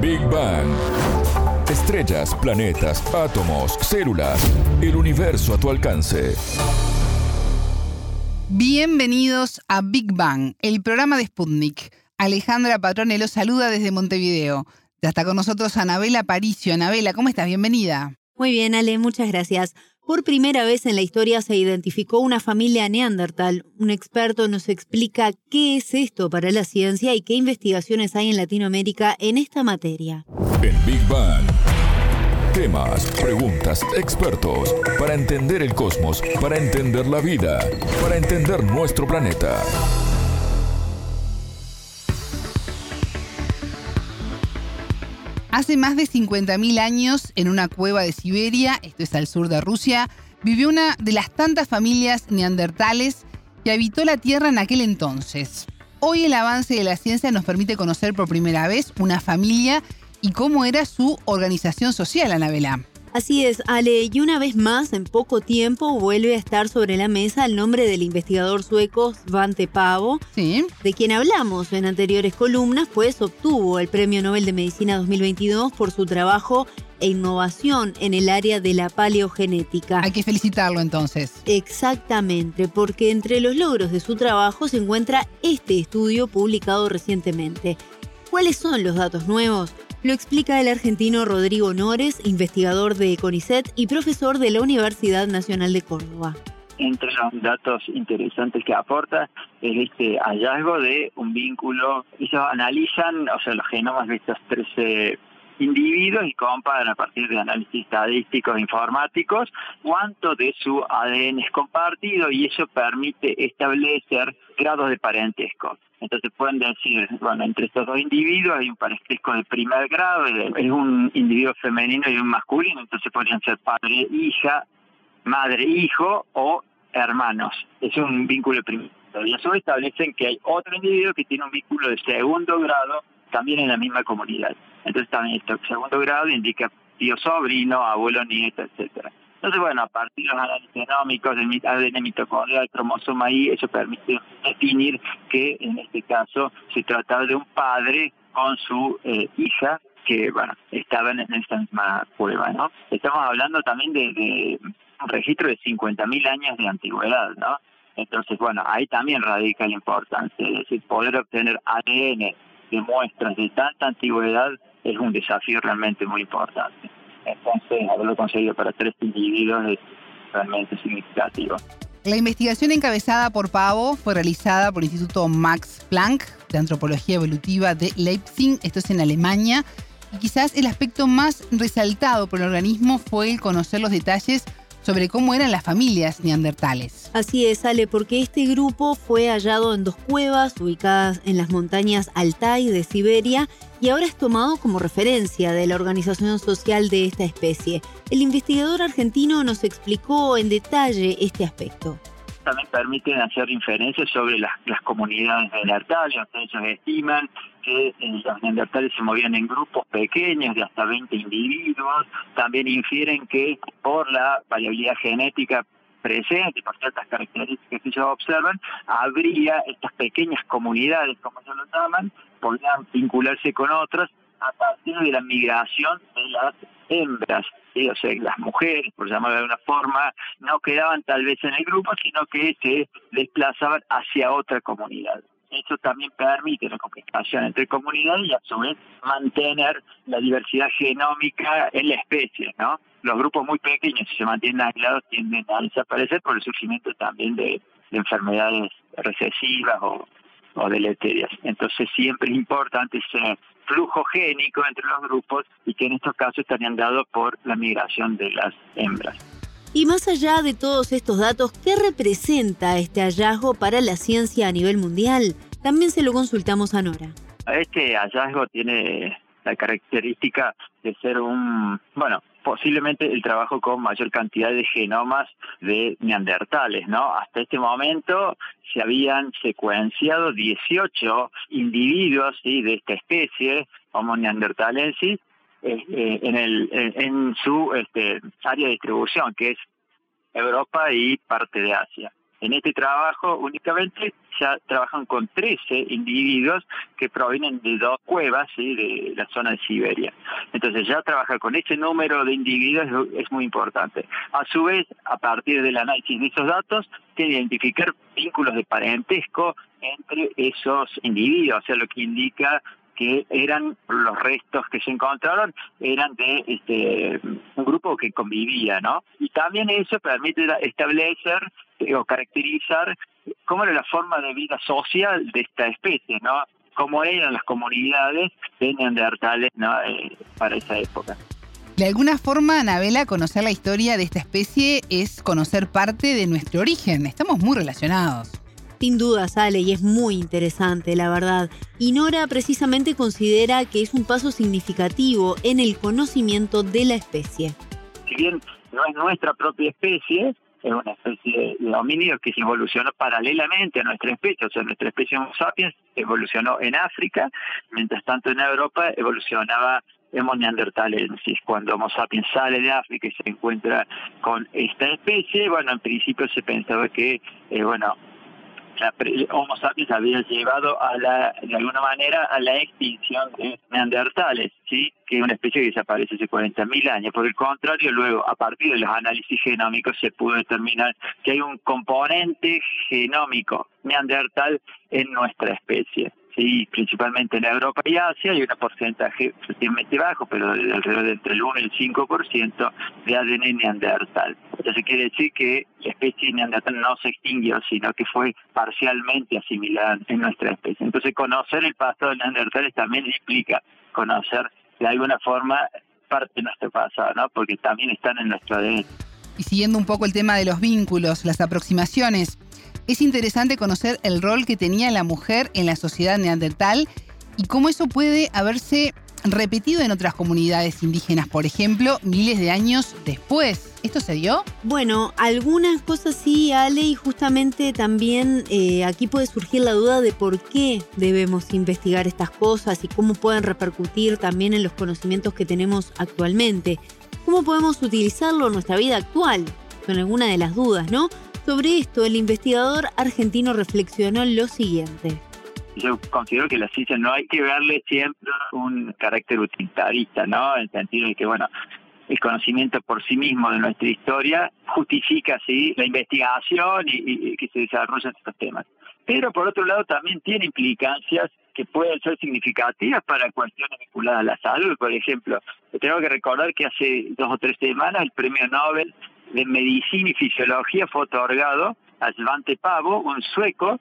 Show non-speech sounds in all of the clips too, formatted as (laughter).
Big Bang. Estrellas, planetas, átomos, células, el universo a tu alcance. Bienvenidos a Big Bang, el programa de Sputnik. Alejandra Patrone los saluda desde Montevideo. Ya está con nosotros Anabela Paricio. Anabela, ¿cómo estás? Bienvenida. Muy bien, Ale, muchas gracias. Por primera vez en la historia se identificó una familia neandertal. Un experto nos explica qué es esto para la ciencia y qué investigaciones hay en Latinoamérica en esta materia. En Big Bang. Temas, preguntas, expertos, para entender el cosmos, para entender la vida, para entender nuestro planeta. Hace más de 50.000 años, en una cueva de Siberia, esto es al sur de Rusia, vivió una de las tantas familias neandertales que habitó la Tierra en aquel entonces. Hoy el avance de la ciencia nos permite conocer por primera vez una familia y cómo era su organización social, Anabela. Así es, Ale, y una vez más, en poco tiempo, vuelve a estar sobre la mesa el nombre del investigador sueco Svante Pavo, Sí. de quien hablamos en anteriores columnas, pues obtuvo el Premio Nobel de Medicina 2022 por su trabajo e innovación en el área de la paleogenética. Hay que felicitarlo entonces. Exactamente, porque entre los logros de su trabajo se encuentra este estudio publicado recientemente. ¿Cuáles son los datos nuevos? Lo explica el argentino Rodrigo Nores, investigador de CONICET y profesor de la Universidad Nacional de Córdoba. entre los datos interesantes que aporta es este hallazgo de un vínculo. Ellos analizan, o sea, los genomas de estos 13 individuos y comparan a partir de análisis estadísticos e informáticos cuánto de su ADN es compartido y eso permite establecer grados de parentesco. Entonces pueden decir, bueno, entre estos dos individuos hay un parentesco de primer grado, es un individuo femenino y un masculino, entonces podrían ser padre, hija, madre, hijo o hermanos. Es un vínculo primario. Y a su vez establecen que hay otro individuo que tiene un vínculo de segundo grado también en la misma comunidad. Entonces también esto, segundo grado indica tío sobrino, abuelo nieto, etcétera. Entonces, bueno, a partir de los análisis genómicos del ADN mitocondrial, cromosoma Y, eso permite definir que en este caso se trataba de un padre con su eh, hija que, bueno, estaban en esta misma cueva, ¿no? Estamos hablando también de, de un registro de 50.000 años de antigüedad, ¿no? Entonces, bueno, ahí también radica la importancia, es decir, poder obtener ADN de muestras de tanta antigüedad es un desafío realmente muy importante. Entonces, haberlo conseguido para tres individuos es realmente significativo. La investigación encabezada por Pavo fue realizada por el Instituto Max Planck de Antropología Evolutiva de Leipzig, esto es en Alemania, y quizás el aspecto más resaltado por el organismo fue el conocer los detalles sobre cómo eran las familias neandertales. Así es, Ale, porque este grupo fue hallado en dos cuevas ubicadas en las montañas Altai de Siberia y ahora es tomado como referencia de la organización social de esta especie. El investigador argentino nos explicó en detalle este aspecto. También permiten hacer inferencias sobre las, las comunidades neandertales. Entonces, ellos estiman que eh, los neandertales se movían en grupos pequeños de hasta 20 individuos. También infieren que por la variabilidad genética presente, por ciertas características que ellos observan, habría estas pequeñas comunidades, como ellos lo llaman, podrían vincularse con otras a partir de la migración de las hembras. ¿sí? O sea, las mujeres, por llamarlo de alguna forma, no quedaban tal vez en el grupo, sino que se desplazaban hacia otra comunidad. Eso también permite la comunicación entre comunidades y a su vez mantener la diversidad genómica en la especie, ¿no? Los grupos muy pequeños, si se mantienen aislados, tienden a desaparecer por el surgimiento también de, de enfermedades recesivas o, o deleterias. Entonces siempre es importante ese flujo génico entre los grupos y que en estos casos estarían dados por la migración de las hembras. Y más allá de todos estos datos, ¿qué representa este hallazgo para la ciencia a nivel mundial? También se lo consultamos a Nora. Este hallazgo tiene la característica de ser un, bueno, posiblemente el trabajo con mayor cantidad de genomas de neandertales, ¿no? Hasta este momento se habían secuenciado 18 individuos ¿sí? de esta especie, Homo neanderthalensis, eh, eh, en, el, en, su este, área de distribución, que es Europa y parte de Asia. En este trabajo únicamente ya trabajan con 13 individuos que provienen de dos cuevas de la zona de Siberia. Entonces ya trabajar con ese número de individuos es muy importante. A su vez, a partir del análisis de esos datos, que identificar vínculos de parentesco entre esos individuos, o sea, lo que indica que eran los restos que se encontraron eran de este un grupo que convivía, ¿no? Y también eso permite establecer eh, o caracterizar cómo era la forma de vida social de esta especie, ¿no? Cómo eran las comunidades de neandertales ¿no? Eh, para esa época. De alguna forma, Anabela, conocer la historia de esta especie es conocer parte de nuestro origen. Estamos muy relacionados. Sin duda, sale y es muy interesante, la verdad. Y Nora precisamente considera que es un paso significativo en el conocimiento de la especie. Si bien no es nuestra propia especie, es una especie de homínido que se evolucionó paralelamente a nuestra especie, o sea, nuestra especie Homo sapiens evolucionó en África, mientras tanto en Europa evolucionaba Homo neanderthalensis. Cuando Homo sapiens sale de África y se encuentra con esta especie, bueno, en principio se pensaba que, eh, bueno, Homo sapiens había llevado a la, de alguna manera a la extinción de neandertales, ¿sí? que es una especie que desaparece hace 40.000 años. Por el contrario, luego, a partir de los análisis genómicos, se pudo determinar que hay un componente genómico neandertal en nuestra especie sí, principalmente en Europa y Asia, hay un porcentaje relativamente bajo, pero de alrededor de entre el 1 y el 5% de ADN neandertal. Entonces quiere decir que la especie neandertal no se extinguió, sino que fue parcialmente asimilada en nuestra especie. Entonces conocer el pasado de neandertales también implica conocer de alguna forma parte de nuestro pasado, ¿no? Porque también están en nuestro ADN. Y siguiendo un poco el tema de los vínculos, las aproximaciones, es interesante conocer el rol que tenía la mujer en la sociedad neandertal y cómo eso puede haberse repetido en otras comunidades indígenas, por ejemplo, miles de años después. ¿Esto se dio? Bueno, algunas cosas sí, Ale, y justamente también eh, aquí puede surgir la duda de por qué debemos investigar estas cosas y cómo pueden repercutir también en los conocimientos que tenemos actualmente. ¿Cómo podemos utilizarlo en nuestra vida actual? Son algunas de las dudas, ¿no? Sobre esto, el investigador argentino reflexionó lo siguiente. Yo considero que la ciencia no hay que verle siempre un carácter utilitarista, ¿no? En el sentido de que, bueno, el conocimiento por sí mismo de nuestra historia justifica, sí, la investigación y, que se desarrollen estos temas. Pero por otro lado también tiene implicancias que pueden ser significativas para cuestiones vinculadas a la salud. Por ejemplo, tengo que recordar que hace dos o tres semanas el premio Nobel de Medicina y Fisiología fue otorgado a Svante Pavo, un sueco,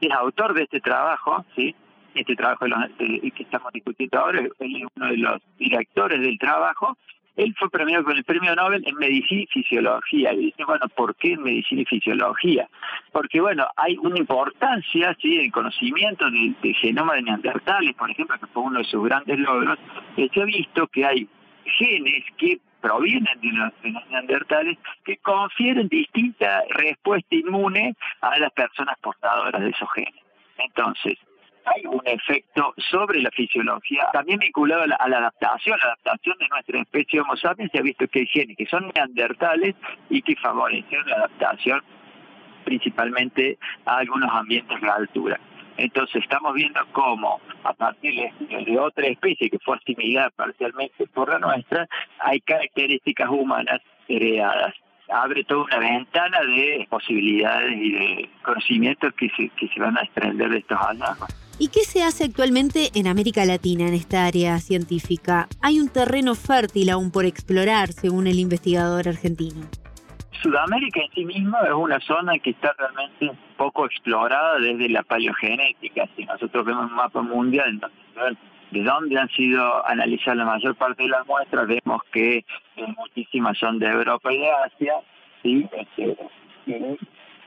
que es autor de este trabajo, ¿sí? este trabajo que estamos discutiendo ahora, él es uno de los directores del trabajo, él fue premiado con el premio Nobel en Medicina y Fisiología. Y dice, bueno, ¿por qué en Medicina y Fisiología? Porque, bueno, hay una importancia, ¿sí?, en el conocimiento del genoma de neandertales, por ejemplo, que fue uno de sus grandes logros, que se ha visto que hay genes que provienen de los, neandertales que confieren distinta respuesta inmune a las personas portadoras de esos genes. Entonces, hay un efecto sobre la fisiología, también vinculado a la, adaptación, la adaptación de nuestra especie Homo sapiens, se ha visto que hay genes que son neandertales y que favorecen la adaptación principalmente a algunos ambientes de altura. Entonces estamos viendo cómo a partir de, otra especie que fue asimilada parcialmente por la nuestra, hay características humanas heredadas. Abre toda una ventana de posibilidades y de conocimientos que se, que se van a extender de estos hallazgos. ¿Y qué se hace actualmente en América Latina en esta área científica? Hay un terreno fértil aún por explorar, según el investigador argentino. Sudamérica en sí misma es una zona que está realmente poco explorada desde la paleogenética. Si nosotros vemos un mapa mundial, de dónde han sido analizadas la mayor parte de las muestras, vemos que muchísimas son de Europa y de Asia, ¿sí? Este,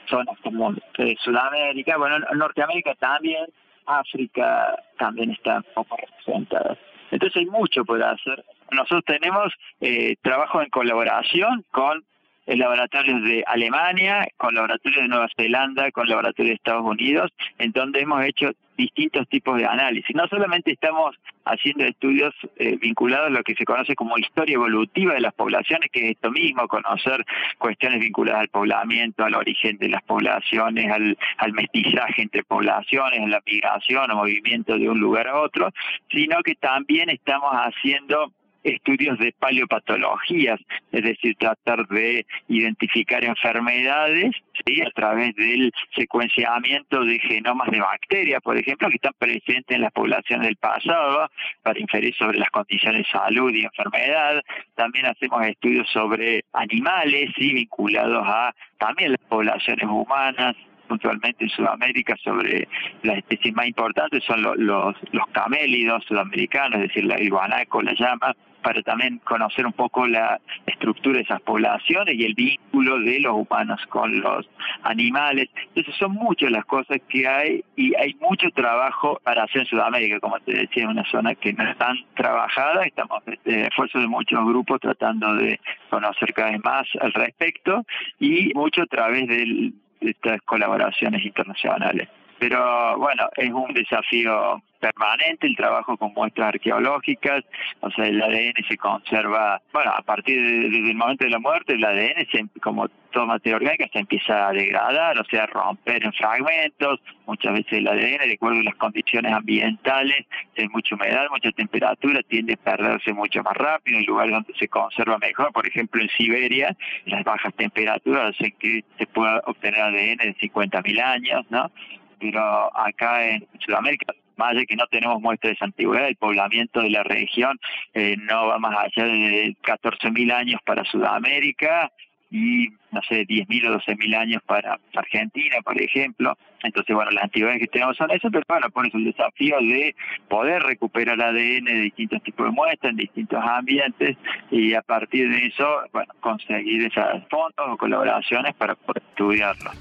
zonas como eh, Sudamérica, bueno, Norteamérica también, África también está poco representada. Entonces hay mucho por hacer. Nosotros tenemos eh, trabajo en colaboración con laboratorios de Alemania, con laboratorios de Nueva Zelanda, con laboratorios de Estados Unidos, en donde hemos hecho distintos tipos de análisis. No solamente estamos haciendo estudios eh, vinculados a lo que se conoce como historia evolutiva de las poblaciones, que es esto mismo, conocer cuestiones vinculadas al poblamiento, al origen de las poblaciones, al, al mestizaje entre poblaciones, a la migración o movimiento de un lugar a otro, sino que también estamos haciendo estudios de paleopatologías, es decir, tratar de identificar enfermedades ¿sí? a través del secuenciamiento de genomas de bacterias, por ejemplo, que están presentes en las poblaciones del pasado, para inferir sobre las condiciones de salud y enfermedad. También hacemos estudios sobre animales, ¿sí? vinculados a también las poblaciones humanas, puntualmente en Sudamérica sobre las especies más importantes son los, los, camélidos sudamericanos, es decir, la, el guanaco, la llama, para también conocer un poco la estructura de esas poblaciones y el vínculo de los humanos con los animales. Entonces son muchas las cosas que hay y hay mucho trabajo para hacer en Sudamérica, como te decía, en una zona que no es tan trabajada. Estamos en este, esfuerzo de muchos grupos tratando de conocer cada vez más al respecto y mucho a través de estas colaboraciones internacionales. Pero bueno, es un desafío permanente el trabajo con muestras arqueológicas, o sea, el ADN se conserva, bueno, a partir del momento de la muerte, el ADN, se, como toda materia orgánica, se empieza a degradar, o sea, a romper en fragmentos, muchas veces el ADN, de acuerdo a las condiciones ambientales, hay mucha humedad, mucha temperatura, tiende a perderse mucho más rápido, en lugares donde se conserva mejor, por ejemplo en Siberia, las bajas temperaturas hacen que se pueda obtener ADN de 50.000 años, ¿no? pero acá en Sudamérica, más allá que no tenemos muestras de antigüedad, el poblamiento de la región eh, no va más allá de 14.000 años para Sudamérica y, no sé, 10.000 o 12.000 años para Argentina, por ejemplo. Entonces, bueno, las antigüedades que tenemos son esas, pero bueno, por eso el desafío de poder recuperar ADN de distintos tipos de muestras, en distintos ambientes, y a partir de eso, bueno, conseguir esas fondos o colaboraciones para poder estudiarlo.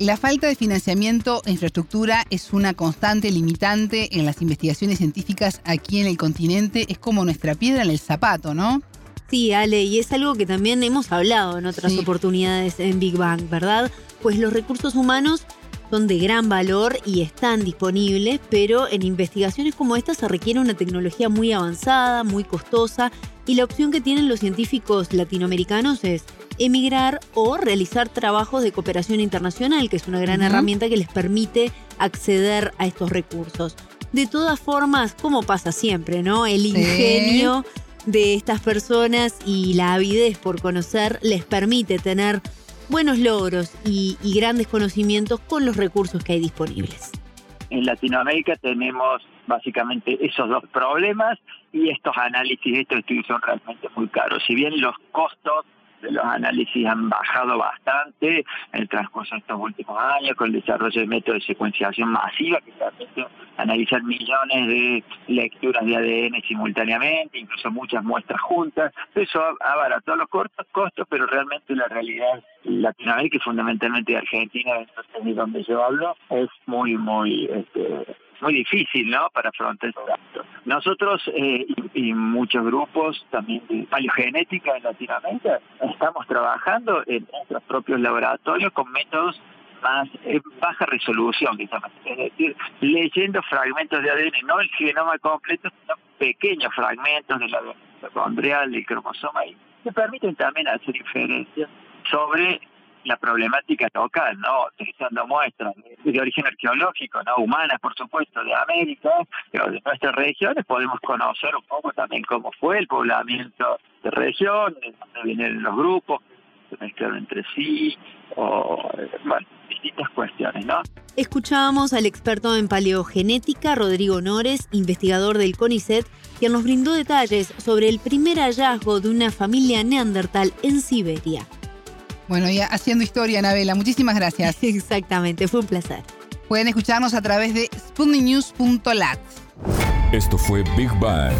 La falta de financiamiento e infraestructura es una constante limitante en las investigaciones científicas aquí en el continente. Es como nuestra piedra en el zapato, ¿no? Sí, Ale, y es algo que también hemos hablado en otras oportunidades en Big Bang, ¿verdad? Pues los recursos humanos son de gran valor y están disponibles, pero en investigaciones como esta se requiere una tecnología muy avanzada, muy costosa, y la opción que tienen los científicos latinoamericanos es emigrar o realizar trabajos de cooperación internacional, que es una gran herramienta que les permite acceder a estos recursos. De todas formas, como pasa siempre, ¿no? El ingenio de estas personas y la avidez por conocer les permite tener buenos logros y, y grandes conocimientos con los recursos que hay disponibles. En Latinoamérica tenemos básicamente esos dos problemas y estos análisis, estos estudios son realmente muy caros. Si bien los costos los análisis han bajado bastante en el transcurso de estos últimos años con el desarrollo de métodos de secuenciación masiva que permite analizar millones de lecturas de ADN simultáneamente, incluso muchas muestras juntas. Eso ha abaratado los costos, pero realmente la realidad Latinoamérica y fundamentalmente Argentina, de donde yo hablo, es muy, muy este, muy difícil, ¿no? Para afrontar esto. Nosotros eh, y, muchos grupos también de paleogenética en Latinoamérica estamos trabajando en nuestros propios laboratorios con métodos más en baja resolución, es decir, leyendo fragmentos de ADN, no el genoma completo, sino pequeños fragmentos del ADN mitocondrial, del cromosoma, y que permiten también hacer inferencias sobre la problemática local, ¿no? Utilizando muestras de, origen arqueológico, ¿no? Humanas, por supuesto, de América, pero de nuestras regiones podemos conocer un poco también cómo fue el poblamiento de regiones, dónde vienen los grupos, se mezclaron entre sí, o, bueno, distintas cuestiones, ¿no? Escuchábamos al experto en paleogenética, Rodrigo Nores, investigador del CONICET, quien nos brindó detalles sobre el primer hallazgo de una familia neandertal en Siberia. Bueno, ya haciendo historia, Anabela. Muchísimas gracias. (laughs) Exactamente, fue un placer. Pueden escucharnos a través de sputniknews.lat. Esto fue Big Bang.